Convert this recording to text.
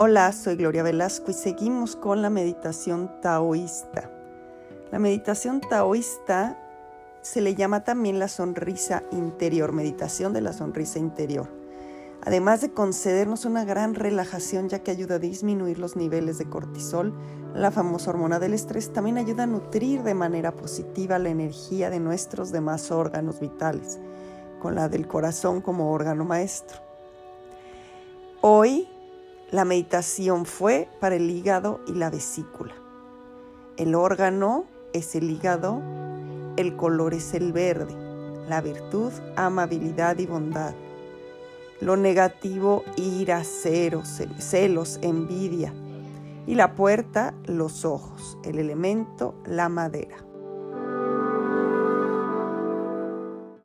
Hola, soy Gloria Velasco y seguimos con la meditación taoísta. La meditación taoísta se le llama también la sonrisa interior, meditación de la sonrisa interior. Además de concedernos una gran relajación ya que ayuda a disminuir los niveles de cortisol, la famosa hormona del estrés también ayuda a nutrir de manera positiva la energía de nuestros demás órganos vitales, con la del corazón como órgano maestro. Hoy la meditación fue para el hígado y la vesícula. El órgano es el hígado, el color es el verde, la virtud, amabilidad y bondad. Lo negativo, ira, celos, celos, envidia. Y la puerta, los ojos, el elemento, la madera.